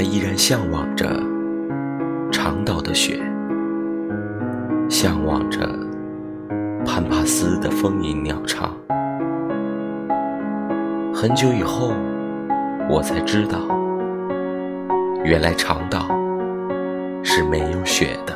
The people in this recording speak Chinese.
他依然向往着长岛的雪，向往着潘帕斯的风吟鸟唱。很久以后，我才知道，原来长岛是没有雪的。